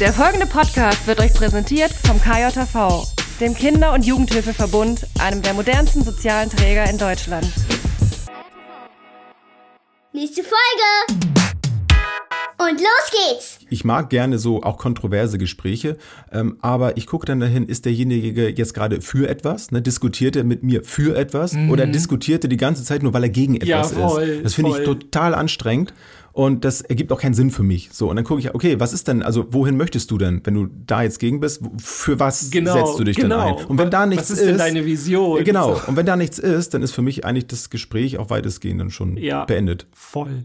Der folgende Podcast wird euch präsentiert vom KJV, dem Kinder- und Jugendhilfeverbund, einem der modernsten sozialen Träger in Deutschland. Nächste Folge! Und los geht's! Ich mag gerne so auch kontroverse Gespräche, ähm, aber ich gucke dann dahin, ist derjenige jetzt gerade für etwas? Ne? Diskutiert er mit mir für etwas mhm. oder diskutiert er die ganze Zeit nur, weil er gegen etwas ja, voll, ist? Das finde ich total anstrengend und das ergibt auch keinen Sinn für mich. So, und dann gucke ich, okay, was ist denn, also wohin möchtest du denn, wenn du da jetzt gegen bist, für was genau, setzt du dich genau. denn ein? Und wenn da nichts was ist, ist deine Vision? Genau, so. und wenn da nichts ist, dann ist für mich eigentlich das Gespräch auch weitestgehend dann schon ja, beendet. Voll.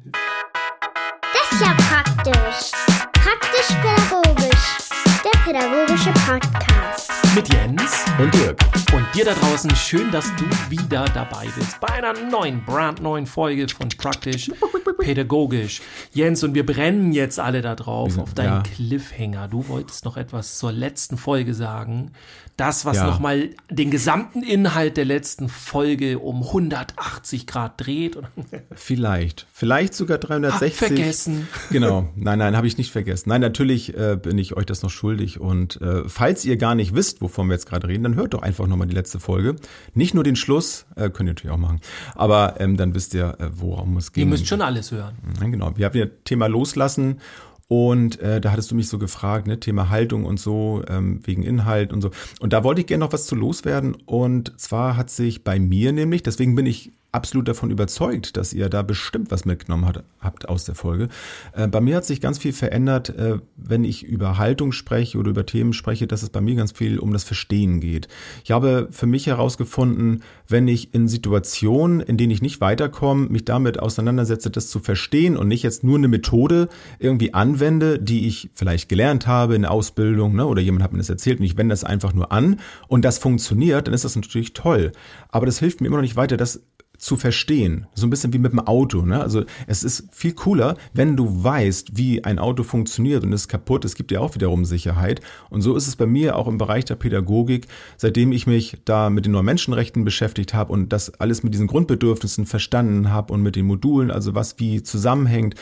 Das ist ja praktisch. Praktisch-pädagogisch. Der pädagogische Podcast. Mit Jens und Dirk. Und dir da draußen, schön, dass du wieder dabei bist bei einer neuen, brandneuen Folge von Praktisch Pädagogisch. Jens, und wir brennen jetzt alle da drauf auf deinen ja. Cliffhanger. Du wolltest noch etwas zur letzten Folge sagen das, was ja. nochmal den gesamten Inhalt der letzten Folge um 180 Grad dreht. Vielleicht. Vielleicht sogar 360. Hab vergessen. Genau. Nein, nein, habe ich nicht vergessen. Nein, natürlich äh, bin ich euch das noch schuldig. Und äh, falls ihr gar nicht wisst, wovon wir jetzt gerade reden, dann hört doch einfach nochmal die letzte Folge. Nicht nur den Schluss, äh, könnt ihr natürlich auch machen. Aber ähm, dann wisst ihr, äh, worum es geht. Ihr müsst schon alles hören. Ja, genau. Wir haben ja Thema loslassen und äh, da hattest du mich so gefragt, ne, Thema Haltung und so, ähm, wegen Inhalt und so. Und da wollte ich gerne noch was zu loswerden. Und zwar hat sich bei mir nämlich, deswegen bin ich absolut davon überzeugt, dass ihr da bestimmt was mitgenommen hat, habt aus der Folge. Äh, bei mir hat sich ganz viel verändert, äh, wenn ich über Haltung spreche oder über Themen spreche, dass es bei mir ganz viel um das Verstehen geht. Ich habe für mich herausgefunden, wenn ich in Situationen, in denen ich nicht weiterkomme, mich damit auseinandersetze, das zu verstehen und nicht jetzt nur eine Methode irgendwie anwende, die ich vielleicht gelernt habe in der Ausbildung ne, oder jemand hat mir das erzählt und ich wende das einfach nur an und das funktioniert, dann ist das natürlich toll. Aber das hilft mir immer noch nicht weiter, das zu verstehen. So ein bisschen wie mit dem Auto. Ne? Also es ist viel cooler, wenn du weißt, wie ein Auto funktioniert und ist kaputt. Es gibt ja auch wiederum Sicherheit. Und so ist es bei mir auch im Bereich der Pädagogik, seitdem ich mich da mit den neuen Menschenrechten beschäftigt habe und das alles mit diesen Grundbedürfnissen verstanden habe und mit den Modulen, also was wie zusammenhängt,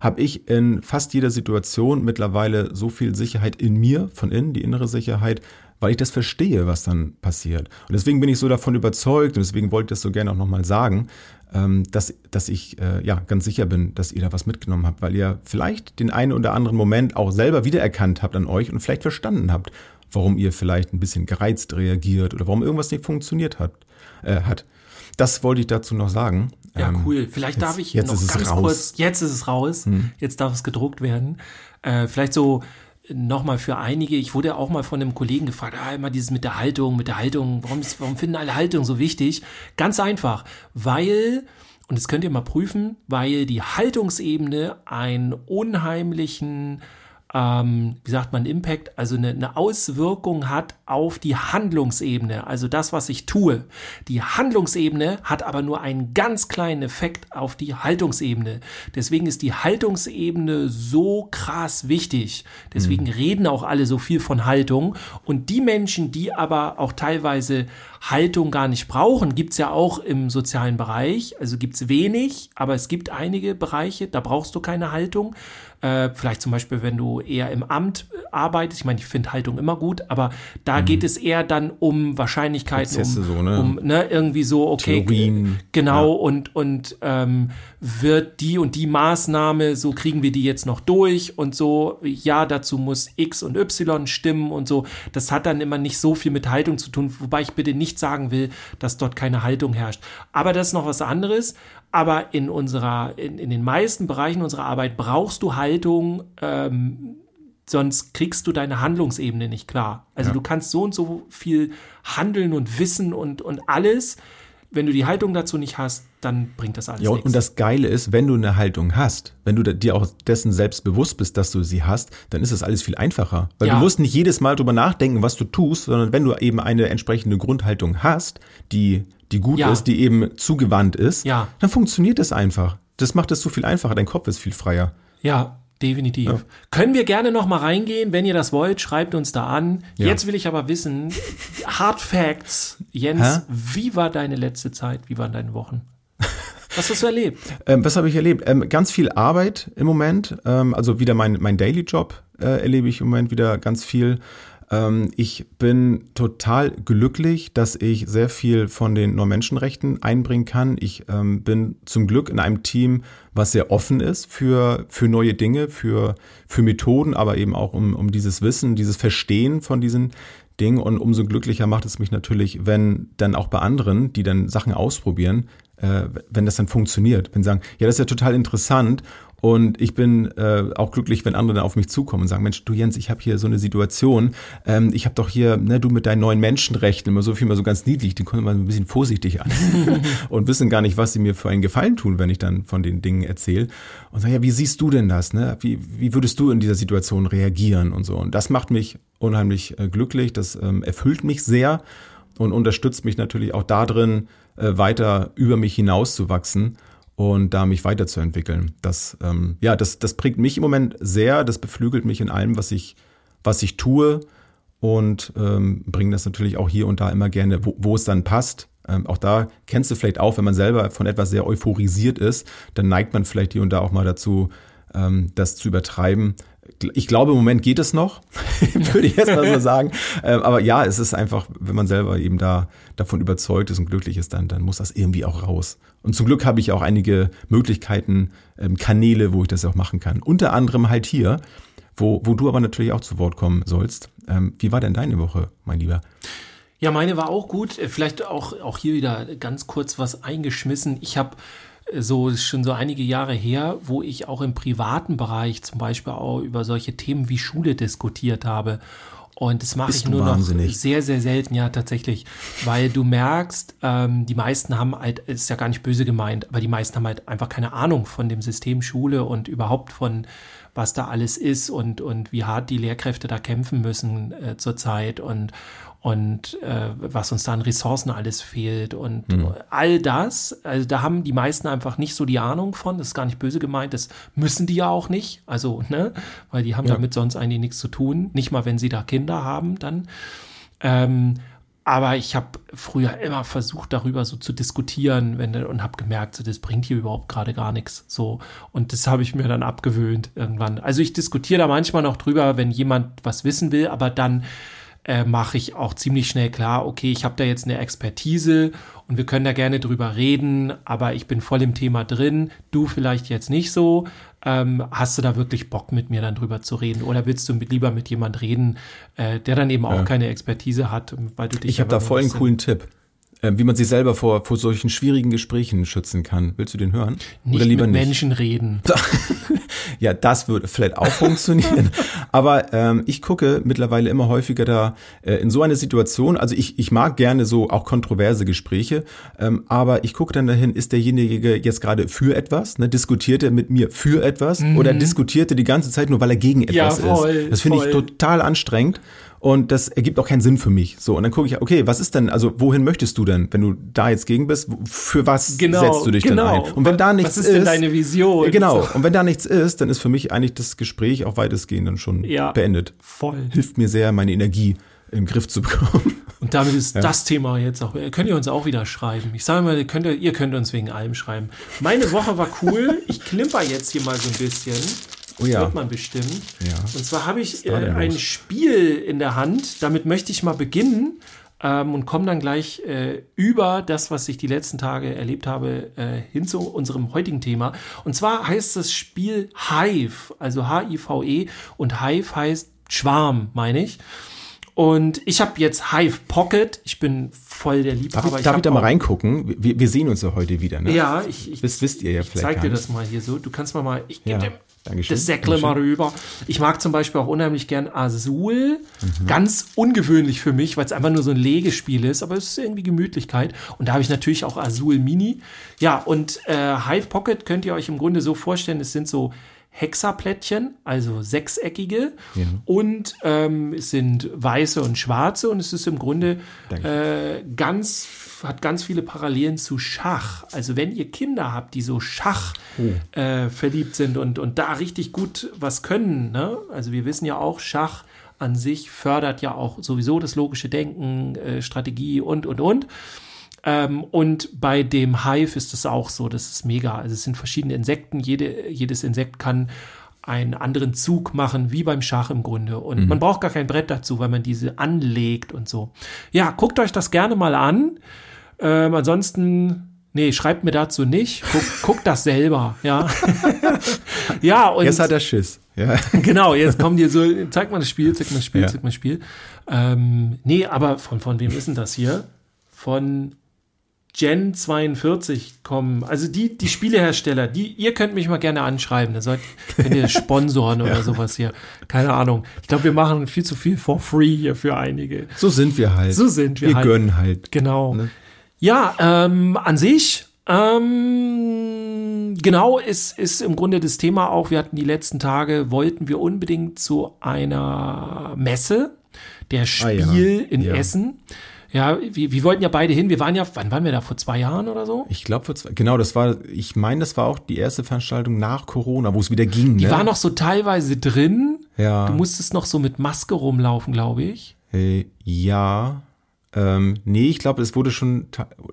habe ich in fast jeder Situation mittlerweile so viel Sicherheit in mir, von innen, die innere Sicherheit, weil ich das verstehe, was dann passiert. Und deswegen bin ich so davon überzeugt und deswegen wollte ich das so gerne auch nochmal sagen, ähm, dass, dass ich äh, ja ganz sicher bin, dass ihr da was mitgenommen habt, weil ihr vielleicht den einen oder anderen Moment auch selber wiedererkannt habt an euch und vielleicht verstanden habt, warum ihr vielleicht ein bisschen gereizt reagiert oder warum irgendwas nicht funktioniert hat. Äh, hat. Das wollte ich dazu noch sagen. Ja, ähm, cool. Vielleicht jetzt, darf ich jetzt noch ganz kurz. Jetzt ist es raus. Hm. Jetzt darf es gedruckt werden. Äh, vielleicht so nochmal für einige, ich wurde auch mal von einem Kollegen gefragt, ah, immer dieses mit der Haltung, mit der Haltung, warum, ist, warum finden alle Haltung so wichtig? Ganz einfach, weil, und das könnt ihr mal prüfen, weil die Haltungsebene einen unheimlichen ähm, wie sagt man, Impact, also eine, eine Auswirkung hat auf die Handlungsebene, also das, was ich tue. Die Handlungsebene hat aber nur einen ganz kleinen Effekt auf die Haltungsebene. Deswegen ist die Haltungsebene so krass wichtig. Deswegen mhm. reden auch alle so viel von Haltung. Und die Menschen, die aber auch teilweise Haltung gar nicht brauchen, gibt's ja auch im sozialen Bereich. Also gibt's wenig, aber es gibt einige Bereiche, da brauchst du keine Haltung. Äh, vielleicht zum Beispiel, wenn du eher im Amt arbeitest. Ich meine, ich finde Haltung immer gut, aber da mhm. geht es eher dann um Wahrscheinlichkeiten, Prozesse um, so, ne? um ne, irgendwie so, okay, Theorien. genau, ja. und, und ähm, wird die und die Maßnahme, so kriegen wir die jetzt noch durch und so, ja, dazu muss X und Y stimmen und so. Das hat dann immer nicht so viel mit Haltung zu tun, wobei ich bitte nicht sagen will, dass dort keine Haltung herrscht. Aber das ist noch was anderes. Aber in unserer, in, in den meisten Bereichen unserer Arbeit brauchst du Haltung, ähm, sonst kriegst du deine Handlungsebene nicht klar. Also ja. du kannst so und so viel handeln und wissen und, und alles. Wenn du die Haltung dazu nicht hast, dann bringt das alles ja, nichts. Und das Geile ist, wenn du eine Haltung hast, wenn du dir auch dessen selbst bewusst bist, dass du sie hast, dann ist das alles viel einfacher. Weil ja. du musst nicht jedes Mal drüber nachdenken, was du tust, sondern wenn du eben eine entsprechende Grundhaltung hast, die die gut ja. ist, die eben zugewandt ist, ja. dann funktioniert das einfach. Das macht es so viel einfacher. Dein Kopf ist viel freier. Ja, definitiv. Ja. Können wir gerne noch mal reingehen, wenn ihr das wollt, schreibt uns da an. Ja. Jetzt will ich aber wissen, Hard Facts, Jens, Hä? wie war deine letzte Zeit? Wie waren deine Wochen? Was hast du erlebt? Ähm, was habe ich erlebt? Ähm, ganz viel Arbeit im Moment. Ähm, also wieder mein, mein Daily Job äh, erlebe ich im Moment wieder ganz viel. Ähm, ich bin total glücklich, dass ich sehr viel von den Neuen-Menschenrechten einbringen kann. Ich ähm, bin zum Glück in einem Team, was sehr offen ist für, für neue Dinge, für, für Methoden, aber eben auch um, um dieses Wissen, dieses Verstehen von diesen Dingen. Und umso glücklicher macht es mich natürlich, wenn dann auch bei anderen, die dann Sachen ausprobieren, äh, wenn das dann funktioniert. Wenn sie sagen, ja, das ist ja total interessant und ich bin äh, auch glücklich, wenn andere dann auf mich zukommen und sagen, Mensch, du Jens, ich habe hier so eine Situation. Ähm, ich habe doch hier, ne, du mit deinen neuen Menschenrechten, immer so viel mal so ganz niedlich, die kommen mal ein bisschen vorsichtig an und wissen gar nicht, was sie mir für einen Gefallen tun, wenn ich dann von den Dingen erzähle. Und sagen, ja, wie siehst du denn das? Ne? Wie, wie würdest du in dieser Situation reagieren und so? Und das macht mich unheimlich äh, glücklich, das ähm, erfüllt mich sehr und unterstützt mich natürlich auch darin, äh, weiter über mich hinauszuwachsen und da mich weiterzuentwickeln. Das, ähm, ja, das, das prägt mich im Moment sehr, das beflügelt mich in allem, was ich, was ich tue und ähm, bringe das natürlich auch hier und da immer gerne, wo, wo es dann passt. Ähm, auch da kennst du vielleicht auch, wenn man selber von etwas sehr euphorisiert ist, dann neigt man vielleicht hier und da auch mal dazu, ähm, das zu übertreiben. Ich glaube, im Moment geht es noch, würde ich jetzt mal so sagen. Ähm, aber ja, es ist einfach, wenn man selber eben da davon überzeugt ist und glücklich ist, dann, dann muss das irgendwie auch raus. Und zum Glück habe ich auch einige Möglichkeiten, ähm, Kanäle, wo ich das auch machen kann. Unter anderem halt hier, wo, wo du aber natürlich auch zu Wort kommen sollst. Ähm, wie war denn deine Woche, mein Lieber? Ja, meine war auch gut. Äh, vielleicht auch, auch hier wieder ganz kurz was eingeschmissen. Ich habe so schon so einige Jahre her, wo ich auch im privaten Bereich zum Beispiel auch über solche Themen wie Schule diskutiert habe. Und das mache ich nur wahnsinnig. noch sehr, sehr selten, ja, tatsächlich. Weil du merkst, ähm, die meisten haben halt, ist ja gar nicht böse gemeint, aber die meisten haben halt einfach keine Ahnung von dem System Schule und überhaupt von, was da alles ist und, und wie hart die Lehrkräfte da kämpfen müssen äh, zurzeit und, und äh, was uns da an Ressourcen alles fehlt und mhm. all das, also da haben die meisten einfach nicht so die Ahnung von, das ist gar nicht böse gemeint, das müssen die ja auch nicht, also, ne, weil die haben ja. damit sonst eigentlich nichts zu tun, nicht mal wenn sie da Kinder haben dann. Ähm, aber ich habe früher immer versucht, darüber so zu diskutieren wenn, und habe gemerkt, so, das bringt hier überhaupt gerade gar nichts. So. Und das habe ich mir dann abgewöhnt irgendwann. Also ich diskutiere da manchmal noch drüber, wenn jemand was wissen will, aber dann äh, mache ich auch ziemlich schnell klar, okay, ich habe da jetzt eine Expertise und wir können da gerne drüber reden, aber ich bin voll im Thema drin, du vielleicht jetzt nicht so. Ähm, hast du da wirklich Bock mit mir dann drüber zu reden oder willst du mit, lieber mit jemand reden, äh, der dann eben auch ja. keine Expertise hat, weil du dich Ich habe da voll einen coolen Tipp. Äh, wie man sich selber vor, vor solchen schwierigen Gesprächen schützen kann. Willst du den hören? Nicht Oder lieber mit nicht? Menschen reden. ja, das würde vielleicht auch funktionieren. Aber ähm, ich gucke mittlerweile immer häufiger da äh, in so eine Situation. Also ich, ich mag gerne so auch kontroverse Gespräche, ähm, aber ich gucke dann dahin, ist derjenige jetzt gerade für etwas? Ne? Diskutiert er mit mir für etwas? Mhm. Oder diskutiert er die ganze Zeit nur, weil er gegen etwas ja, voll, ist? Das finde ich total anstrengend. Und das ergibt auch keinen Sinn für mich. So, und dann gucke ich, okay, was ist denn, also wohin möchtest du denn, wenn du da jetzt gegen bist? Für was genau, setzt du dich genau. denn ein? Und wenn da nichts ist. Was ist denn deine Vision? Genau. Und wenn da nichts ist, dann ist für mich eigentlich das Gespräch auch weitestgehend dann schon ja, beendet. Voll. Hilft mir sehr, meine Energie im Griff zu bekommen. Und damit ist ja. das Thema jetzt auch. Könnt ihr uns auch wieder schreiben? Ich sage mal, könnt ihr, ihr könnt uns wegen allem schreiben. Meine Woche war cool. Ich klimper jetzt hier mal so ein bisschen. Oh ja. hört man bestimmt. Ja. Und zwar habe ich äh, ein Spiel in der Hand. Damit möchte ich mal beginnen ähm, und komme dann gleich äh, über das, was ich die letzten Tage erlebt habe, äh, hin zu unserem heutigen Thema. Und zwar heißt das Spiel Hive, also H-I-V-E und Hive heißt Schwarm, meine ich. Und ich habe jetzt Hive Pocket. Ich bin voll der Liebhaber. Darf ich, darf ich da mal reingucken? Wir, wir, sehen uns ja heute wieder, ne? Ja, ich, ich das wisst ihr ja ich vielleicht. Ich zeig dir das mal hier so. Du kannst mal mal, ich gebe ja. dem Dankeschön. Das Säckle mal rüber. Ich mag zum Beispiel auch unheimlich gern Azul. Mhm. Ganz ungewöhnlich für mich, weil es einfach nur so ein Legespiel ist, aber es ist irgendwie Gemütlichkeit. Und da habe ich natürlich auch Azul Mini. Ja, und äh, Hive Pocket könnt ihr euch im Grunde so vorstellen, es sind so Hexaplättchen, also sechseckige. Ja. Und ähm, es sind weiße und schwarze. Und es ist im Grunde äh, ganz hat ganz viele Parallelen zu Schach. Also wenn ihr Kinder habt, die so Schach oh. äh, verliebt sind und, und da richtig gut was können, ne? also wir wissen ja auch, Schach an sich fördert ja auch sowieso das logische Denken, äh, Strategie und, und, und. Ähm, und bei dem Hive ist es auch so, das ist mega. Also es sind verschiedene Insekten, Jede, jedes Insekt kann einen anderen Zug machen, wie beim Schach im Grunde. Und mhm. man braucht gar kein Brett dazu, weil man diese anlegt und so. Ja, guckt euch das gerne mal an. Ähm, ansonsten Nee, schreibt mir dazu nicht. Guck, guck das selber, ja. ja, und. Jetzt hat er Schiss. Ja. Genau, jetzt kommen die so, zeig mal das Spiel, zeig mal das Spiel, ja. zeig mal das Spiel. Ähm, nee, aber von, von wem ist denn das hier? Von Gen 42 kommen, also die, die Spielehersteller, die, ihr könnt mich mal gerne anschreiben, da sollt, könnt ihr sponsoren oder ja. sowas hier. Keine Ahnung. Ich glaube, wir machen viel zu viel for free hier für einige. So sind wir halt. So sind wir, wir halt. Wir gönnen halt. Genau. Ne? Ja, ähm, an sich, ähm, genau, ist, ist im Grunde das Thema auch, wir hatten die letzten Tage, wollten wir unbedingt zu einer Messe, der Spiel ah, ja. in ja. Essen. Ja, wir, wir wollten ja beide hin. Wir waren ja, wann waren wir da? Vor zwei Jahren oder so? Ich glaube vor zwei, genau, das war, ich meine, das war auch die erste Veranstaltung nach Corona, wo es wieder ging. Die ne? war noch so teilweise drin. Ja. Du musstest noch so mit Maske rumlaufen, glaube ich. Hey, ja. Ähm, nee, ich glaube, es wurde schon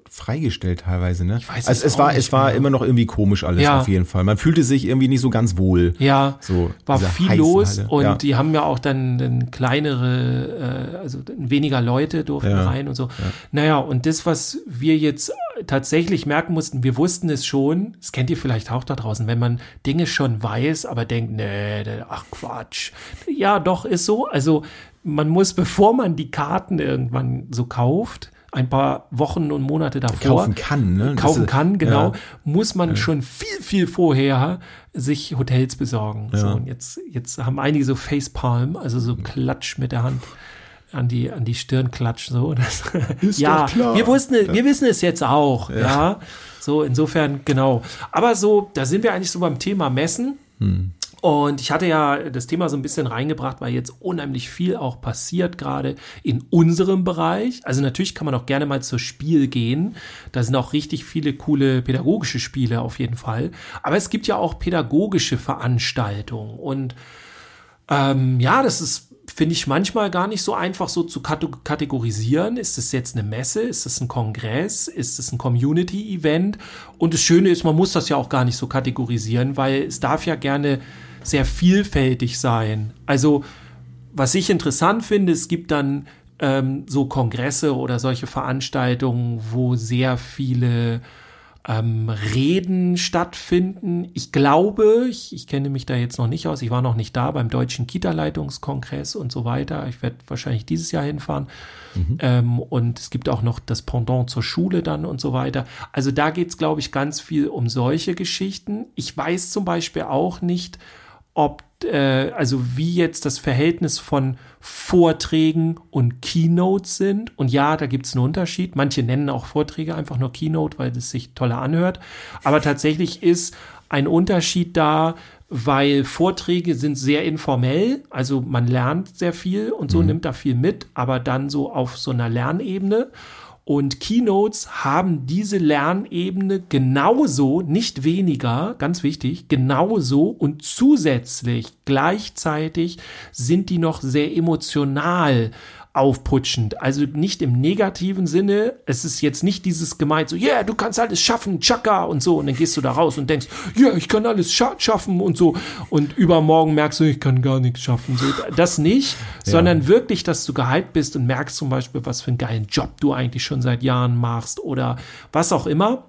freigestellt teilweise, ne? Ich weiß also es war, es war immer noch irgendwie komisch alles ja. auf jeden Fall. Man fühlte sich irgendwie nicht so ganz wohl. Ja, so war viel los Halle. und ja. die haben ja auch dann, dann kleinere, äh, also weniger Leute durften ja. rein und so. Ja. Naja, und das, was wir jetzt tatsächlich merken mussten, wir wussten es schon, das kennt ihr vielleicht auch da draußen, wenn man Dinge schon weiß, aber denkt, nee, ach Quatsch. Ja, doch, ist so. Also man muss, bevor man die Karten irgendwann so kauft, ein paar Wochen und Monate davor kaufen kann, ne? kaufen ist, kann, genau, ja. muss man ja. schon viel, viel vorher sich Hotels besorgen. Ja. So, und jetzt, jetzt haben einige so Facepalm, also so Klatsch mit der Hand an die, an die Stirn klatsch, so. Das, Ist ja, klar. wir wussten, wir wissen es jetzt auch, ja. So, insofern, genau. Aber so, da sind wir eigentlich so beim Thema Messen. Hm. Und ich hatte ja das Thema so ein bisschen reingebracht, weil jetzt unheimlich viel auch passiert gerade in unserem Bereich. Also natürlich kann man auch gerne mal zur Spiel gehen. Da sind auch richtig viele coole pädagogische Spiele auf jeden Fall. Aber es gibt ja auch pädagogische Veranstaltungen. Und ähm, ja, das ist finde ich manchmal gar nicht so einfach so zu kategorisieren. Ist es jetzt eine Messe? Ist es ein Kongress? Ist es ein Community-Event? Und das Schöne ist, man muss das ja auch gar nicht so kategorisieren, weil es darf ja gerne sehr vielfältig sein. Also, was ich interessant finde, es gibt dann ähm, so Kongresse oder solche Veranstaltungen, wo sehr viele ähm, Reden stattfinden. Ich glaube, ich, ich kenne mich da jetzt noch nicht aus, ich war noch nicht da beim Deutschen Kita-Leitungskongress und so weiter. Ich werde wahrscheinlich dieses Jahr hinfahren. Mhm. Ähm, und es gibt auch noch das Pendant zur Schule dann und so weiter. Also da geht es, glaube ich, ganz viel um solche Geschichten. Ich weiß zum Beispiel auch nicht, ob, äh, also wie jetzt das Verhältnis von Vorträgen und Keynotes sind. Und ja, da gibt es einen Unterschied. Manche nennen auch Vorträge einfach nur Keynote, weil es sich toller anhört. Aber tatsächlich ist ein Unterschied da, weil Vorträge sind sehr informell, also man lernt sehr viel und so mhm. nimmt da viel mit, aber dann so auf so einer Lernebene. Und Keynotes haben diese Lernebene genauso, nicht weniger, ganz wichtig, genauso und zusätzlich gleichzeitig sind die noch sehr emotional aufputschend. Also nicht im negativen Sinne. Es ist jetzt nicht dieses gemeint, so, yeah, du kannst alles schaffen, Chaka und so. Und dann gehst du da raus und denkst, ja, yeah, ich kann alles scha schaffen und so. Und übermorgen merkst du, ich kann gar nichts schaffen. So, das nicht, ja. sondern wirklich, dass du gehypt bist und merkst zum Beispiel, was für einen geilen Job du eigentlich schon seit Jahren machst oder was auch immer.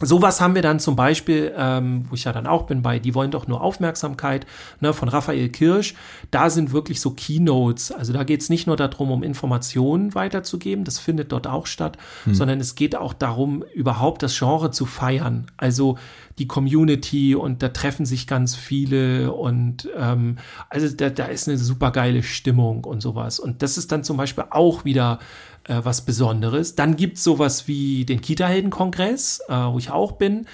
Sowas haben wir dann zum Beispiel, ähm, wo ich ja dann auch bin bei Die wollen doch nur Aufmerksamkeit ne, von Raphael Kirsch. Da sind wirklich so Keynotes. Also da geht es nicht nur darum, um Informationen weiterzugeben, das findet dort auch statt, hm. sondern es geht auch darum, überhaupt das Genre zu feiern. Also die Community und da treffen sich ganz viele und ähm, also da, da ist eine super geile Stimmung und sowas. Und das ist dann zum Beispiel auch wieder äh, was Besonderes. Dann gibt es sowas wie den Kita-Helden-Kongress, äh, wo ich auch bin.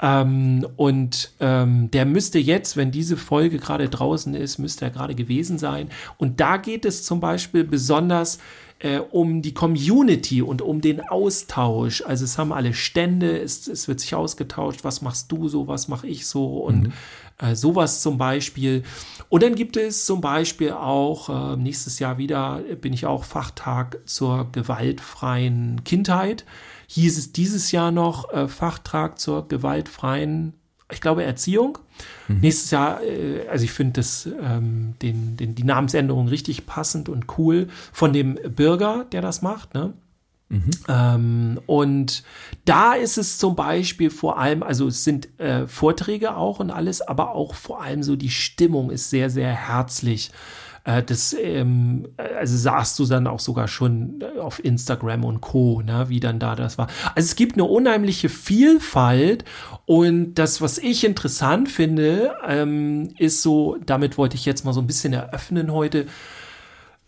Ähm, und ähm, der müsste jetzt, wenn diese Folge gerade draußen ist, müsste er gerade gewesen sein. Und da geht es zum Beispiel besonders äh, um die Community und um den Austausch. Also es haben alle Stände, es, es wird sich ausgetauscht, was machst du so, was mache ich so und mhm. Äh, sowas zum Beispiel. Und dann gibt es zum Beispiel auch äh, nächstes Jahr wieder, bin ich auch Fachtag zur gewaltfreien Kindheit. hieß es dieses Jahr noch äh, Fachtrag zur gewaltfreien, ich glaube, Erziehung. Mhm. Nächstes Jahr, äh, also ich finde das ähm, den, den, die Namensänderung richtig passend und cool von dem Bürger, der das macht, ne? Mhm. Ähm, und da ist es zum Beispiel vor allem, also es sind äh, Vorträge auch und alles, aber auch vor allem so die Stimmung ist sehr, sehr herzlich. Äh, das, ähm, also sahst du dann auch sogar schon auf Instagram und Co., ne, wie dann da das war. Also es gibt eine unheimliche Vielfalt und das, was ich interessant finde, ähm, ist so, damit wollte ich jetzt mal so ein bisschen eröffnen heute,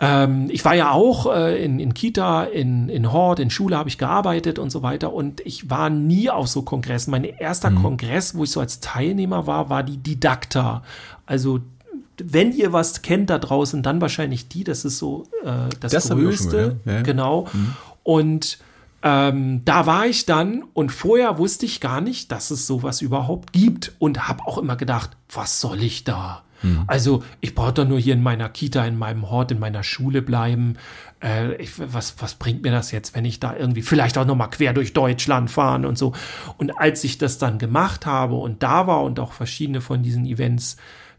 ähm, ich war ja auch äh, in, in Kita, in, in Hort, in Schule habe ich gearbeitet und so weiter und ich war nie auf so Kongressen. Mein erster mhm. Kongress, wo ich so als Teilnehmer war, war die Didakta. Also wenn ihr was kennt da draußen, dann wahrscheinlich die, das ist so äh, das, das Größte. Ja. Ja. Genau. Mhm. Und ähm, da war ich dann und vorher wusste ich gar nicht, dass es sowas überhaupt gibt und habe auch immer gedacht, was soll ich da? Mhm. Also ich brauche doch nur hier in meiner Kita, in meinem Hort, in meiner Schule bleiben. Äh, ich, was, was bringt mir das jetzt, wenn ich da irgendwie vielleicht auch nochmal quer durch Deutschland fahren und so. Und als ich das dann gemacht habe und da war und auch verschiedene von diesen Events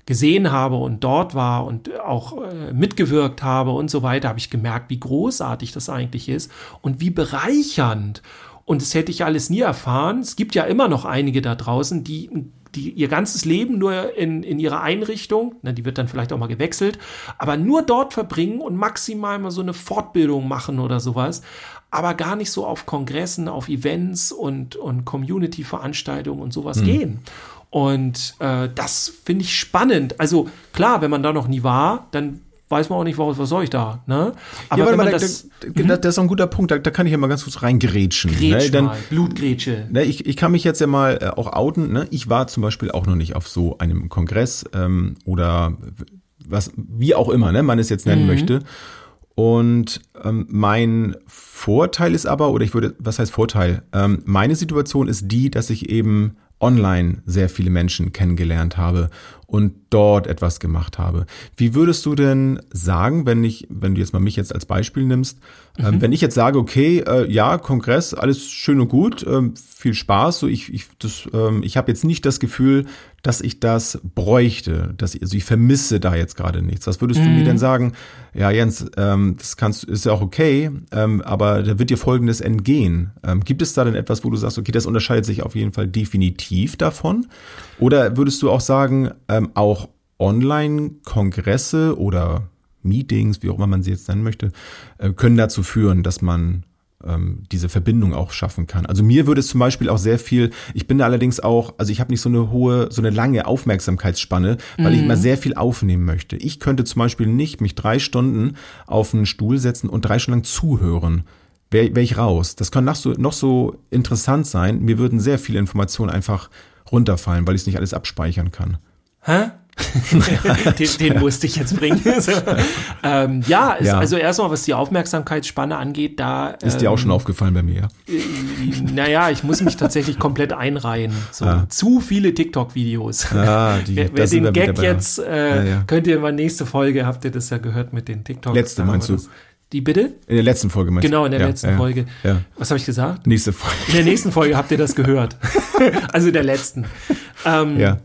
gesehen habe und dort war und auch äh, mitgewirkt habe und so weiter, habe ich gemerkt, wie großartig das eigentlich ist und wie bereichernd. Und das hätte ich alles nie erfahren. Es gibt ja immer noch einige da draußen, die die ihr ganzes Leben nur in, in ihrer Einrichtung, na, die wird dann vielleicht auch mal gewechselt, aber nur dort verbringen und maximal mal so eine Fortbildung machen oder sowas, aber gar nicht so auf Kongressen, auf Events und, und Community-Veranstaltungen und sowas mhm. gehen. Und äh, das finde ich spannend. Also klar, wenn man da noch nie war, dann weiß man auch nicht, was, was soll ich da. Ne? Aber ja, wenn man das, da, da, das ist ein guter Punkt, da, da kann ich ja mal ganz kurz reingrätschen. Grätsch ne? Dann, Blutgrätsche. Ne, ich, ich kann mich jetzt ja mal äh, auch outen. Ne? Ich war zum Beispiel auch noch nicht auf so einem Kongress ähm, oder was, wie auch immer, ne, man es jetzt nennen mhm. möchte. Und ähm, mein Vorteil ist aber, oder ich würde, was heißt Vorteil? Ähm, meine Situation ist die, dass ich eben online sehr viele Menschen kennengelernt habe und dort etwas gemacht habe. Wie würdest du denn sagen, wenn ich, wenn du jetzt mal mich jetzt als Beispiel nimmst, ähm, mhm. ähm, wenn ich jetzt sage, okay, äh, ja, Kongress, alles schön und gut, ähm, viel Spaß, so ich, ich, das, ähm, ich habe jetzt nicht das Gefühl, dass ich das bräuchte, dass ich, also ich vermisse da jetzt gerade nichts. Was würdest mhm. du mir mhm. denn sagen? Ja, Jens, ähm, das kannst, ist ja auch okay, aber da wird dir Folgendes entgehen. Gibt es da denn etwas, wo du sagst, okay, das unterscheidet sich auf jeden Fall definitiv davon? Oder würdest du auch sagen, ähm, auch Online-Kongresse oder Meetings, wie auch immer man sie jetzt nennen möchte, äh, können dazu führen, dass man ähm, diese Verbindung auch schaffen kann. Also mir würde es zum Beispiel auch sehr viel, ich bin allerdings auch, also ich habe nicht so eine hohe, so eine lange Aufmerksamkeitsspanne, weil mhm. ich immer sehr viel aufnehmen möchte. Ich könnte zum Beispiel nicht mich drei Stunden auf einen Stuhl setzen und drei Stunden lang zuhören. Wäre wär ich raus. Das kann noch so, noch so interessant sein. Mir würden sehr viele Informationen einfach runterfallen, weil ich es nicht alles abspeichern kann. Hä? den, den, musste ich jetzt bringen. so. ähm, ja, ist, ja, also erstmal, was die Aufmerksamkeitsspanne angeht, da. Ist dir auch schon ähm, aufgefallen bei mir, ja? Äh, naja, ich muss mich tatsächlich komplett einreihen. So, ah. Zu viele TikTok-Videos. Ah, wer, wer den Gag jetzt, äh, ja, ja. könnt ihr mal nächste Folge, habt ihr das ja gehört mit den TikToks. Letzte meinst du? Die bitte? In der letzten Folge meinst du? Genau, in der letzten Folge. Was habe ich gesagt? Nächste Folge. In der nächsten Folge habt ihr das gehört. also der letzten. Ähm, ja.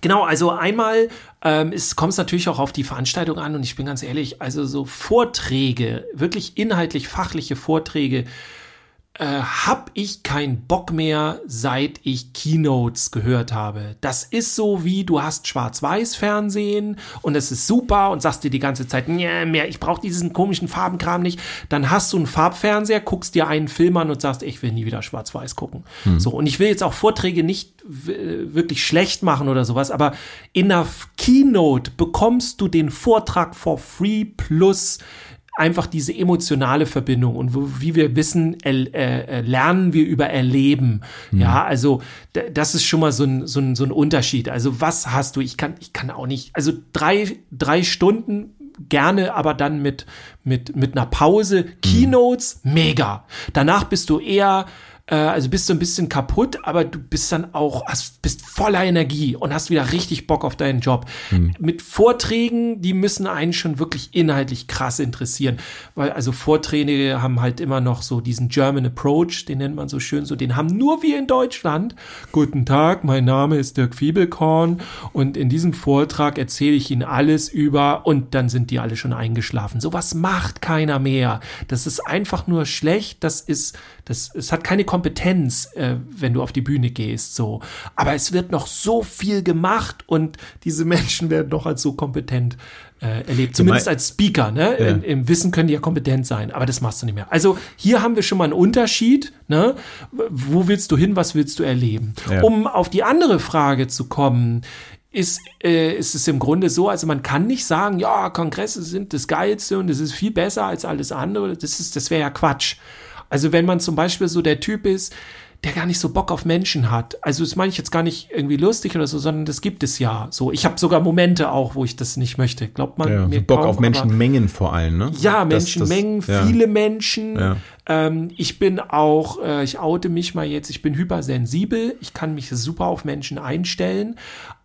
Genau, also einmal ähm, es kommt natürlich auch auf die Veranstaltung an und ich bin ganz ehrlich, also so Vorträge, wirklich inhaltlich fachliche Vorträge, äh, habe ich keinen Bock mehr, seit ich Keynotes gehört habe. Das ist so wie du hast Schwarz-Weiß-Fernsehen und es ist super und sagst dir die ganze Zeit, mehr, ich brauche diesen komischen Farbenkram nicht. Dann hast du einen Farbfernseher, guckst dir einen Film an und sagst, ich will nie wieder Schwarz-Weiß gucken. Hm. So und ich will jetzt auch Vorträge nicht wirklich schlecht machen oder sowas, aber in der Keynote bekommst du den Vortrag for free plus einfach diese emotionale Verbindung und wie wir wissen, er, äh, lernen wir über Erleben. Mhm. Ja, also das ist schon mal so ein, so, ein, so ein Unterschied. Also was hast du? Ich kann, ich kann auch nicht, also drei, drei Stunden gerne, aber dann mit, mit, mit einer Pause. Keynotes, mega. Danach bist du eher also bist du ein bisschen kaputt, aber du bist dann auch, hast, bist voller Energie und hast wieder richtig Bock auf deinen Job. Mhm. Mit Vorträgen, die müssen einen schon wirklich inhaltlich krass interessieren, weil also Vorträge haben halt immer noch so diesen German Approach, den nennt man so schön so, den haben nur wir in Deutschland. Guten Tag, mein Name ist Dirk Fiebelkorn und in diesem Vortrag erzähle ich Ihnen alles über und dann sind die alle schon eingeschlafen. Sowas macht keiner mehr. Das ist einfach nur schlecht, das ist das, es hat keine Kompetenz, äh, wenn du auf die Bühne gehst, so. Aber es wird noch so viel gemacht und diese Menschen werden doch als so kompetent äh, erlebt. Zumindest als Speaker, ne? Ja. Im, Im, Wissen können die ja kompetent sein, aber das machst du nicht mehr. Also hier haben wir schon mal einen Unterschied, ne? Wo willst du hin, was willst du erleben? Ja. Um auf die andere Frage zu kommen, ist, äh, ist es im Grunde so, also man kann nicht sagen, ja, Kongresse sind das Geilste und es ist viel besser als alles andere. Das ist, das wäre ja Quatsch. Also wenn man zum Beispiel so der Typ ist, der gar nicht so Bock auf Menschen hat. Also das meine ich jetzt gar nicht irgendwie lustig oder so, sondern das gibt es ja. So, ich habe sogar Momente auch, wo ich das nicht möchte. Glaubt man ja, mir Bock kaum, auf Menschenmengen vor allem, ne? Ja, Menschenmengen, ja. viele Menschen. Ja. Ähm, ich bin auch, äh, ich oute mich mal jetzt, ich bin hypersensibel. Ich kann mich super auf Menschen einstellen.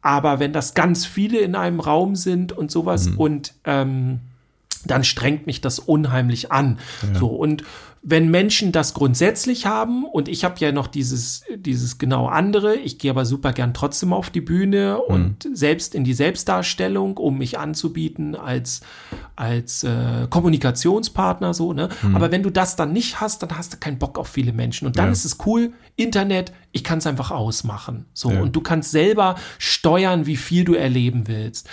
Aber wenn das ganz viele in einem Raum sind und sowas mhm. und ähm, dann strengt mich das unheimlich an. Ja. So und wenn Menschen das grundsätzlich haben und ich habe ja noch dieses dieses genau andere, ich gehe aber super gern trotzdem auf die Bühne mhm. und selbst in die Selbstdarstellung, um mich anzubieten als als äh, Kommunikationspartner so, ne? Mhm. Aber wenn du das dann nicht hast, dann hast du keinen Bock auf viele Menschen und dann ja. ist es cool, Internet, ich kann es einfach ausmachen, so ja. und du kannst selber steuern, wie viel du erleben willst.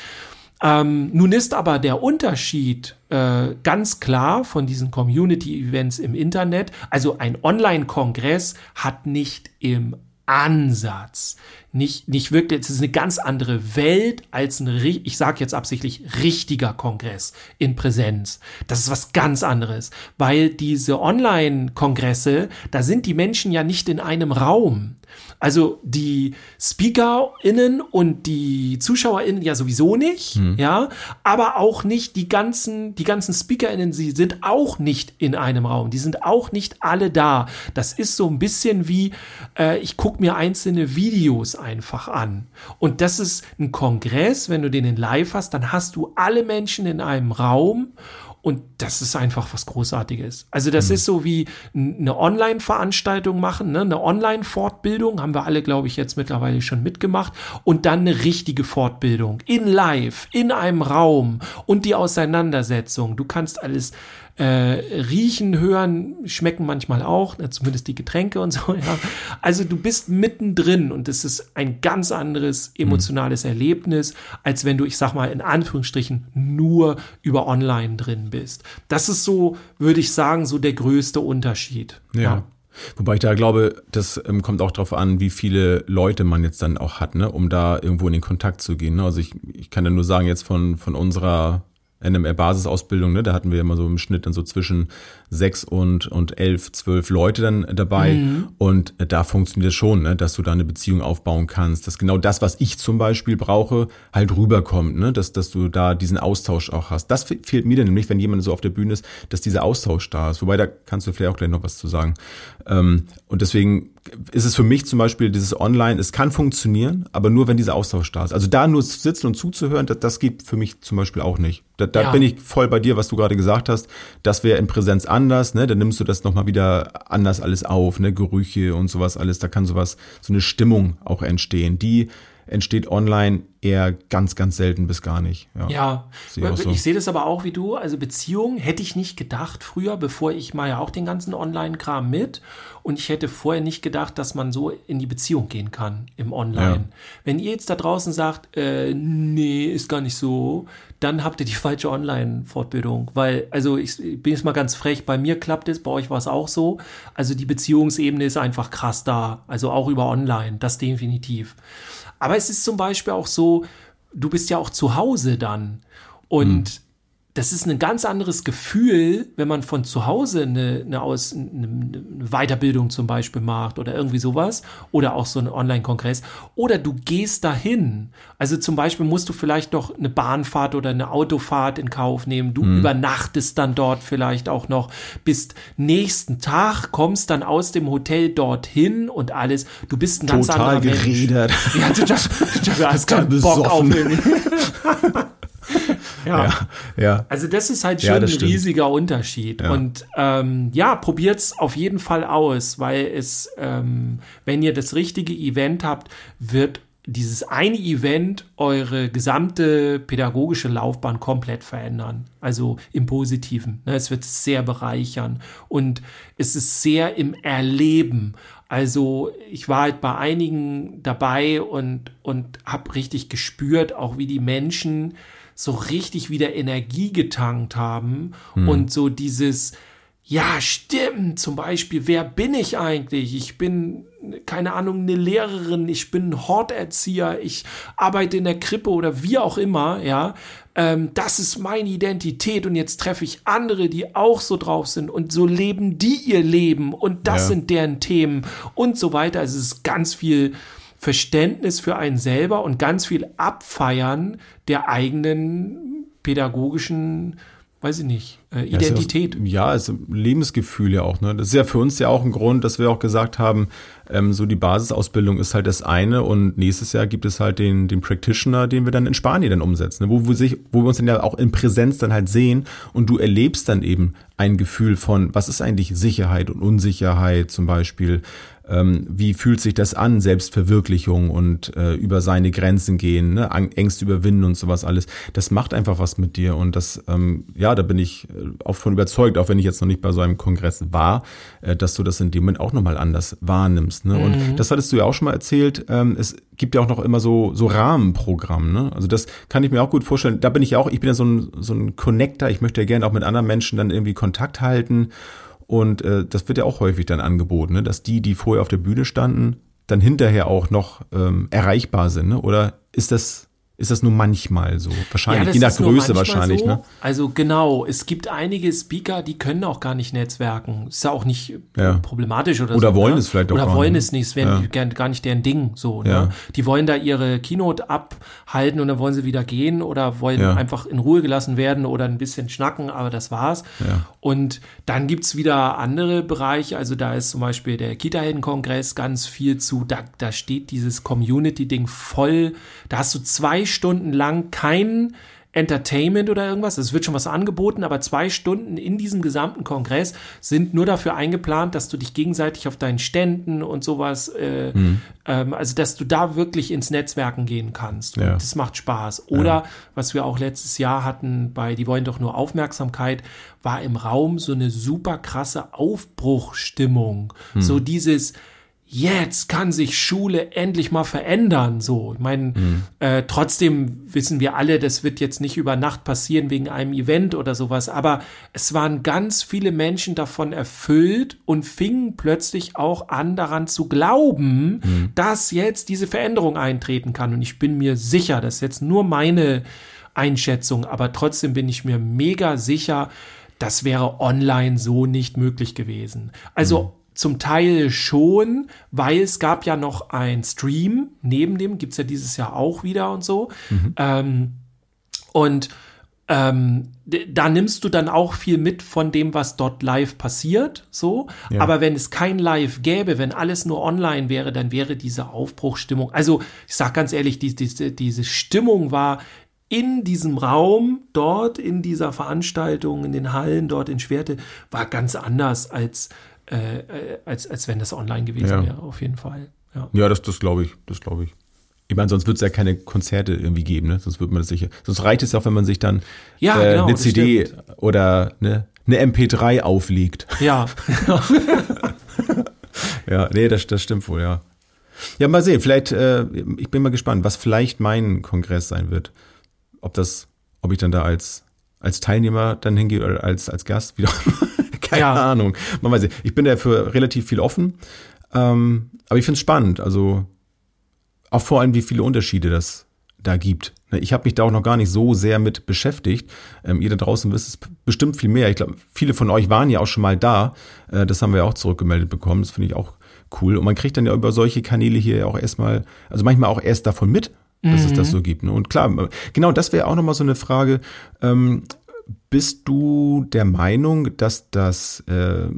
Ähm, nun ist aber der Unterschied äh, ganz klar von diesen Community-Events im Internet. Also ein Online-Kongress hat nicht im Ansatz nicht, nicht wirklich, es ist eine ganz andere Welt als ein, ich sage jetzt absichtlich, richtiger Kongress in Präsenz. Das ist was ganz anderes, weil diese Online-Kongresse, da sind die Menschen ja nicht in einem Raum. Also die SpeakerInnen und die ZuschauerInnen ja sowieso nicht, hm. ja, aber auch nicht die ganzen, die ganzen SpeakerInnen, sie sind auch nicht in einem Raum, die sind auch nicht alle da. Das ist so ein bisschen wie, äh, ich gucke mir einzelne Videos einfach an. Und das ist ein Kongress, wenn du den in live hast, dann hast du alle Menschen in einem Raum und das ist einfach was Großartiges. Also das mhm. ist so wie eine Online-Veranstaltung machen, ne? eine Online-Fortbildung, haben wir alle, glaube ich, jetzt mittlerweile schon mitgemacht. Und dann eine richtige Fortbildung in Live, in einem Raum und die Auseinandersetzung. Du kannst alles äh, riechen, hören, schmecken manchmal auch, na, zumindest die Getränke und so. Ja. Also du bist mittendrin und es ist ein ganz anderes emotionales mhm. Erlebnis, als wenn du, ich sag mal in Anführungsstrichen, nur über Online drin bist. Das ist so, würde ich sagen, so der größte Unterschied. ja. ja. Wobei ich da glaube, das ähm, kommt auch darauf an, wie viele Leute man jetzt dann auch hat, ne, um da irgendwo in den Kontakt zu gehen. Ne? Also ich, ich kann ja nur sagen, jetzt von, von unserer NMR-Basisausbildung, ne, da hatten wir immer so im Schnitt dann so zwischen sechs und, und elf, zwölf Leute dann dabei. Mhm. Und da funktioniert es schon, ne, dass du da eine Beziehung aufbauen kannst, dass genau das, was ich zum Beispiel brauche, halt rüberkommt, ne, dass, dass du da diesen Austausch auch hast. Das fehlt mir dann nämlich, wenn jemand so auf der Bühne ist, dass dieser Austausch da ist. Wobei, da kannst du vielleicht auch gleich noch was zu sagen. Ähm, und deswegen ist es für mich zum Beispiel dieses Online, es kann funktionieren, aber nur wenn dieser Austausch da ist. Also da nur sitzen und zuzuhören, das, das geht für mich zum Beispiel auch nicht. Da, da ja. bin ich voll bei dir, was du gerade gesagt hast. Das wäre in Präsenz anders, ne? Dann nimmst du das nochmal wieder anders alles auf, ne? Gerüche und sowas alles. Da kann sowas, so eine Stimmung auch entstehen, die entsteht online eher ganz, ganz selten bis gar nicht. Ja, ja seh ich, so. ich sehe das aber auch wie du. Also Beziehungen hätte ich nicht gedacht früher, bevor ich mal ja auch den ganzen Online-Kram mit. Und ich hätte vorher nicht gedacht, dass man so in die Beziehung gehen kann im Online. Ja. Wenn ihr jetzt da draußen sagt, äh, nee, ist gar nicht so, dann habt ihr die falsche Online-Fortbildung. Weil, also ich, ich bin jetzt mal ganz frech, bei mir klappt es, bei euch war es auch so. Also die Beziehungsebene ist einfach krass da. Also auch über Online, das definitiv. Aber es ist zum Beispiel auch so, du bist ja auch zu Hause dann. Und das ist ein ganz anderes Gefühl, wenn man von zu Hause eine, eine, Aus, eine Weiterbildung zum Beispiel macht oder irgendwie sowas oder auch so einen Online-Kongress oder du gehst dahin. Also zum Beispiel musst du vielleicht noch eine Bahnfahrt oder eine Autofahrt in Kauf nehmen. Du mhm. übernachtest dann dort vielleicht auch noch, bist nächsten Tag, kommst dann aus dem Hotel dorthin und alles. Du bist ein ganz Total anderer geredet. Mensch. Ja, du, du hast keinen Bock auf ja. ja. ja, Also das ist halt schon ja, ein riesiger Unterschied. Und ähm, ja, probiert's auf jeden Fall aus, weil es, ähm, wenn ihr das richtige Event habt, wird dieses eine Event eure gesamte pädagogische Laufbahn komplett verändern. Also im Positiven. Ne? Es wird sehr bereichern und es ist sehr im Erleben. Also ich war halt bei einigen dabei und, und habe richtig gespürt, auch wie die Menschen so richtig wieder Energie getankt haben hm. und so dieses, ja, stimmt, zum Beispiel, wer bin ich eigentlich? Ich bin, keine Ahnung, eine Lehrerin, ich bin ein Horterzieher, ich arbeite in der Krippe oder wie auch immer, ja. Ähm, das ist meine Identität und jetzt treffe ich andere, die auch so drauf sind und so leben die ihr Leben und das ja. sind deren Themen und so weiter. Also es ist ganz viel Verständnis für einen selber und ganz viel Abfeiern der eigenen pädagogischen, weiß ich nicht, äh, Identität. Ja, also Lebensgefühl ja auch. Ne? Das ist ja für uns ja auch ein Grund, dass wir auch gesagt haben, ähm, so die Basisausbildung ist halt das eine und nächstes Jahr gibt es halt den, den Practitioner, den wir dann in Spanien dann umsetzen, ne? wo, wir sich, wo wir uns dann ja auch in Präsenz dann halt sehen und du erlebst dann eben ein Gefühl von, was ist eigentlich Sicherheit und Unsicherheit zum Beispiel, wie fühlt sich das an, Selbstverwirklichung und äh, über seine Grenzen gehen, ne? Ängste überwinden und sowas alles. Das macht einfach was mit dir und das, ähm, ja, da bin ich äh, auch von überzeugt, auch wenn ich jetzt noch nicht bei so einem Kongress war, äh, dass du das in dem Moment auch nochmal anders wahrnimmst. Ne? Mhm. Und das hattest du ja auch schon mal erzählt. Ähm, es gibt ja auch noch immer so, so Rahmenprogramm. Ne? Also das kann ich mir auch gut vorstellen. Da bin ich ja auch, ich bin ja so ein, so ein Connector. Ich möchte ja gerne auch mit anderen Menschen dann irgendwie Kontakt halten. Und äh, das wird ja auch häufig dann angeboten, ne? dass die, die vorher auf der Bühne standen, dann hinterher auch noch ähm, erreichbar sind. Ne? Oder ist das ist das nur manchmal so? Wahrscheinlich, ja, je nach Größe wahrscheinlich. So. Ne? Also genau, es gibt einige Speaker, die können auch gar nicht netzwerken. Ist ja auch nicht ja. problematisch oder, oder so. wollen ne? es vielleicht auch Oder wollen es nicht, es wäre ja. gar nicht deren Ding. so. Ne? Die wollen da ihre Keynote abhalten und dann wollen sie wieder gehen oder wollen einfach in Ruhe gelassen werden oder ein bisschen schnacken, aber das war's. Und dann gibt's wieder andere Bereiche, also da ist zum Beispiel der Kita-Helden-Kongress ganz viel zu, da, da steht dieses Community-Ding voll, da hast du zwei Stunden lang kein Entertainment oder irgendwas. Es wird schon was angeboten, aber zwei Stunden in diesem gesamten Kongress sind nur dafür eingeplant, dass du dich gegenseitig auf deinen Ständen und sowas, äh, mhm. ähm, also dass du da wirklich ins Netzwerken gehen kannst. Und ja. das macht Spaß. Oder ja. was wir auch letztes Jahr hatten bei Die wollen doch nur Aufmerksamkeit, war im Raum so eine super krasse Aufbruchstimmung. Mhm. So dieses, jetzt kann sich Schule endlich mal verändern. So, ich meine, mhm. äh, trotzdem wissen wir alle, das wird jetzt nicht über Nacht passieren wegen einem Event oder sowas, aber es waren ganz viele Menschen davon erfüllt und fingen plötzlich auch an, daran zu glauben, mhm. dass jetzt diese Veränderung eintreten kann. Und ich bin mir sicher, das ist jetzt nur meine Einschätzung, aber trotzdem bin ich mir mega sicher, das wäre online so nicht möglich gewesen. Also mhm zum Teil schon, weil es gab ja noch ein Stream neben dem, gibt's ja dieses Jahr auch wieder und so. Mhm. Ähm, und ähm, da nimmst du dann auch viel mit von dem, was dort live passiert, so. Ja. Aber wenn es kein Live gäbe, wenn alles nur online wäre, dann wäre diese Aufbruchstimmung. Also ich sag ganz ehrlich, die, die, diese Stimmung war in diesem Raum, dort in dieser Veranstaltung, in den Hallen, dort in Schwerte, war ganz anders als äh, äh, als, als wenn das online gewesen ja. wäre, auf jeden Fall. Ja, ja das, das glaube ich, das glaube ich. Ich meine, sonst wird es ja keine Konzerte irgendwie geben, ne? Sonst wird man das sicher. Sonst reicht es ja auch, wenn man sich dann ja, äh, genau, eine CD stimmt. oder eine, eine MP3 auflegt. Ja. ja, nee, das, das stimmt wohl, ja. Ja, mal sehen. Vielleicht, äh, ich bin mal gespannt, was vielleicht mein Kongress sein wird. Ob das, ob ich dann da als, als Teilnehmer dann hingehe oder als, als Gast wieder. Keine ja. Ahnung. Man weiß nicht. Ich bin dafür relativ viel offen. Ähm, aber ich finde es spannend. Also auch vor allem, wie viele Unterschiede das da gibt. Ne, Ich habe mich da auch noch gar nicht so sehr mit beschäftigt. Ähm, ihr da draußen wisst es bestimmt viel mehr. Ich glaube, viele von euch waren ja auch schon mal da. Äh, das haben wir auch zurückgemeldet bekommen. Das finde ich auch cool. Und man kriegt dann ja über solche Kanäle hier ja auch erstmal, also manchmal auch erst davon mit, dass es das so gibt. Ne? Und klar, genau, das wäre auch nochmal so eine Frage. Ähm, bist du der Meinung, dass das, äh,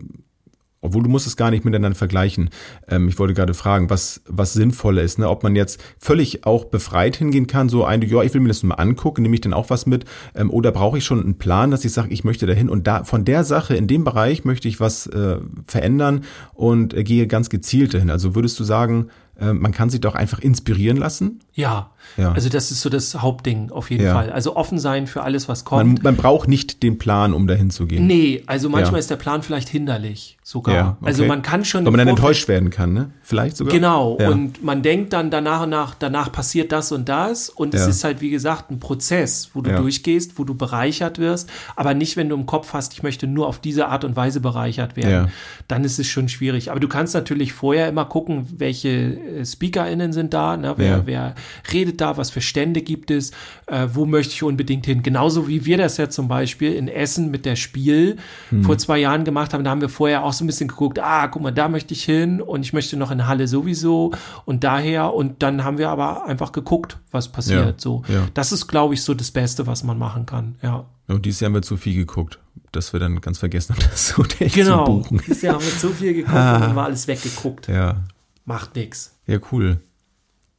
obwohl du musst es gar nicht miteinander vergleichen, ähm, ich wollte gerade fragen, was, was sinnvoller ist, ne? ob man jetzt völlig auch befreit hingehen kann, so ein, ja, ich will mir das mal angucken, nehme ich dann auch was mit, ähm, oder brauche ich schon einen Plan, dass ich sage, ich möchte dahin und da von der Sache in dem Bereich möchte ich was äh, verändern und äh, gehe ganz gezielt dahin. Also würdest du sagen, man kann sich doch einfach inspirieren lassen? Ja. Ja. Also das ist so das Hauptding auf jeden Ja. Fall. Also offen sein für alles, was kommt. Man, man braucht nicht den Plan, um dahin zu gehen. nee, also manchmal Ja. ist der Plan vielleicht hinderlich sogar. Ja, okay. Also man kann schon Weil man dann Vorfeld- enttäuscht werden kann, ne? Vielleicht sogar. Genau, und man denkt dann danach und nach, danach passiert das und das und es ist halt, wie gesagt, ein Prozess, wo du durchgehst, wo du bereichert wirst, aber nicht, wenn du im Kopf hast, ich möchte nur auf diese Art und Weise bereichert werden, Ja. dann ist es schon schwierig. Aber du kannst natürlich vorher immer gucken, welche äh, SpeakerInnen sind da, ne? wer, Ja. wer redet da, was für Stände gibt es, äh, wo möchte ich unbedingt hin. Genauso wie wir das ja zum Beispiel in Essen mit der Spiel Hm. vor zwei Jahren gemacht haben, da haben wir vorher auch so ein bisschen geguckt, ah, guck mal, da möchte ich hin und ich möchte noch in Halle sowieso und daher und dann haben wir aber einfach geguckt, was passiert. Ja, So, ja. das ist, glaube ich, so das Beste, was man machen kann. Ja, Und dieses Jahr haben wir zu viel geguckt, dass wir dann ganz vergessen haben, das Hotel genau. zu buchen. Dieses Jahr haben wir zu viel geguckt und dann war alles weggeguckt. Ja, Macht nix. ja, cool.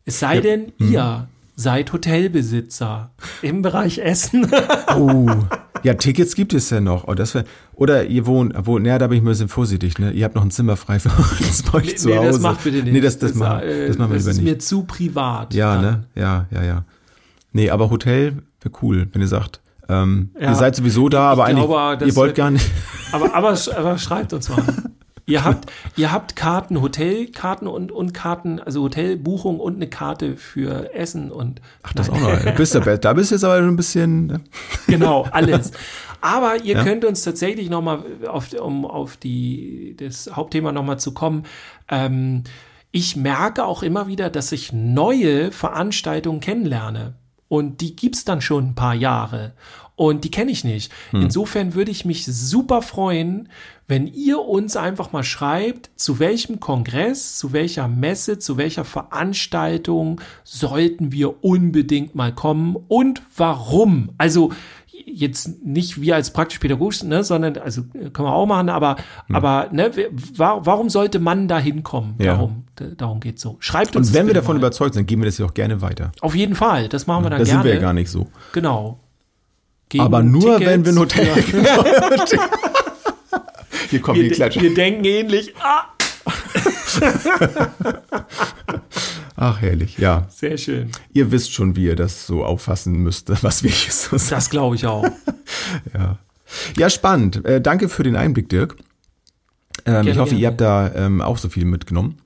Es sei denn, Mhm. ihr seid Hotelbesitzer im Bereich Essen. Oh, ja, Tickets gibt es ja noch. Oh, das wär, oder ihr wohnt, wo, naja, da bin ich ein bisschen vorsichtig, ne? Ihr habt noch ein Zimmer frei für uns bei euch zu nee, Hause. das macht bitte nicht. Nee, das, das, machen, äh, das machen wir das lieber ist nicht. mir zu privat. Ja, dann. ne? Ja, ja, ja. Nee, aber Hotel wäre cool, wenn ihr sagt, ähm, Ja. ihr seid sowieso da, aber Ich eigentlich, glaube, das ihr wollt wird- gar nicht. Aber, aber, aber schreibt uns mal. Ihr habt, ihr habt Karten, Hotelkarten und, und Karten, also Hotelbuchung und eine Karte für Essen und Ach, das auch noch. Du bist da, da bist du jetzt aber ein bisschen, ne? genau alles. Aber ihr Ja. könnt uns tatsächlich noch mal auf, um auf die das Hauptthema noch mal zu kommen. Ähm, ich merke auch immer wieder, dass ich neue Veranstaltungen kennenlerne. Und die gibt's dann schon ein paar Jahre. Und die kenne ich nicht. Insofern würde ich mich super freuen, wenn ihr uns einfach mal schreibt, zu welchem Kongress, zu welcher Messe, zu welcher Veranstaltung sollten wir unbedingt mal kommen und warum. Also jetzt nicht wir als praktisch-pädagogisch, ne, sondern, also können wir auch machen, aber, aber ne, warum sollte man da hinkommen? Ja. Darum, darum geht's so. Schreibt uns Und wenn wir davon mal. überzeugt sind, geben wir das ja auch gerne weiter. Auf jeden Fall, das machen wir dann Da gerne. sind wir ja gar nicht so. Genau. Gegen Aber nur, Tickets wenn wir ein Hotel. Hier kommen die wir, Klatsche. wir denken ähnlich. Ah, Ach, herrlich, ja. sehr schön. Ihr wisst schon, wie ihr das so auffassen müsst, was wir hier so sagen. Das glaube ich auch. Ja, ja spannend. Äh, danke für den Einblick, Dirk. Ähm, ich Gerne, hoffe, ihr gerne. habt da ähm, auch so viel mitgenommen.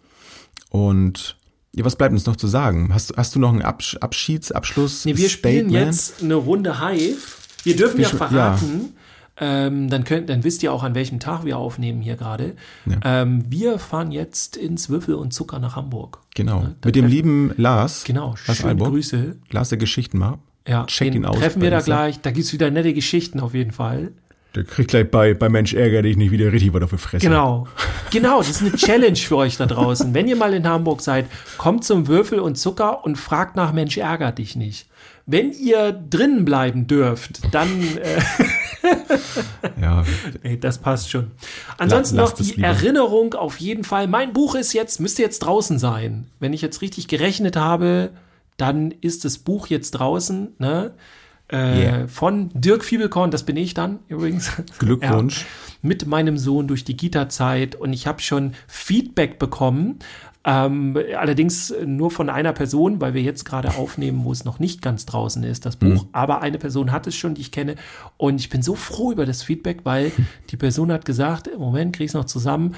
Und ja, was bleibt uns noch zu sagen? Hast, hast du noch einen Absch Abschieds-, Abschluss? Nee, wir spielen Statement? jetzt eine Runde Hive. Wir dürfen ja verraten. Ähm, dann, könnt, dann wisst ihr auch, an welchem Tag wir aufnehmen hier gerade. Ähm, wir fahren jetzt ins Würfel und Zucker nach Hamburg. Genau. dann Mit dem lieben Lars. Genau, Lars schöne Alburg. Grüße. Lars der Geschichtenmacher. Ja, Check ihn aus. treffen wir da gleich. Da gibt's wieder nette Geschichten auf jeden Fall. Der kriegt gleich bei, bei Mensch ärger dich nicht wieder richtig was auf die Fresse. Genau. Genau, das ist eine Challenge für euch da draußen. Wenn ihr mal in Hamburg seid, kommt zum Würfel und Zucker und fragt nach Mensch ärger dich nicht. Wenn ihr drinnen bleiben dürft, dann äh, Ja, nee, das passt schon. Ansonsten La- noch die. Erinnerung auf jeden Fall. Mein Buch ist jetzt, müsste jetzt draußen sein. Wenn ich jetzt richtig gerechnet habe, dann ist das Buch jetzt draußen, ne? Äh, Yeah. Von Dirk Fiebelkorn, das bin ich dann übrigens. Glückwunsch. Ja, mit meinem Sohn durch die Gita-Zeit und ich habe schon Feedback bekommen. Ähm, allerdings nur von einer Person, weil wir jetzt gerade aufnehmen, wo es noch nicht ganz draußen ist, das Buch. Aber eine Person hat es schon, die ich kenne. Und ich bin so froh über das Feedback, weil die Person hat gesagt, im Moment krieg ich es noch zusammen.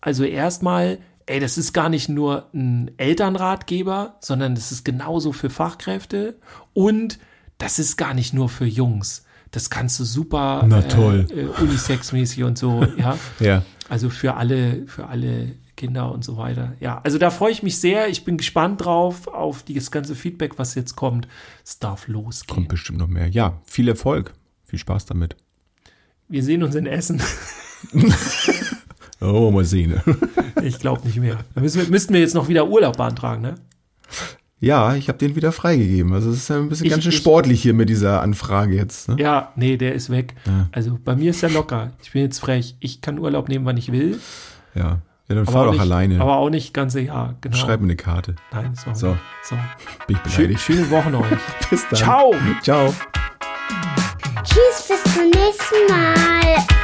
Also erstmal, ey, das ist gar nicht nur ein Elternratgeber, sondern das ist genauso für Fachkräfte und das ist gar nicht nur für Jungs. Das kannst du super Na toll. Äh, äh, Unisex-mäßig und so, ja. Ja. Also für alle, für alle Kinder und so weiter. Ja, also da freue ich mich sehr. Ich bin gespannt drauf, auf das ganze Feedback, was jetzt kommt. Es darf losgehen. Kommt bestimmt noch mehr. Ja, viel Erfolg. Viel Spaß damit. Wir sehen uns in Essen. oh, mal sehen. ich glaube nicht mehr. Da müssen wir, müssten wir jetzt noch wieder Urlaub beantragen, ne? Ja, ich habe den wieder freigegeben. Also es ist ja ein bisschen ich, ganz schön ich, sportlich hier mit dieser Anfrage jetzt. Ne? Ja, nee, der ist weg. Ja. Also bei mir ist er locker. Ich bin jetzt frech. Ich kann Urlaub nehmen, wann ich will. Ja. Ja, dann fahr doch nicht, alleine. Aber auch nicht ganze Jahr, genau. Schreib mir eine Karte. Nein, so. So. so. Bin ich beleidigt. Schöne, schöne Woche euch. bis dann. Ciao. Ciao. Tschüss, bis zum nächsten Mal.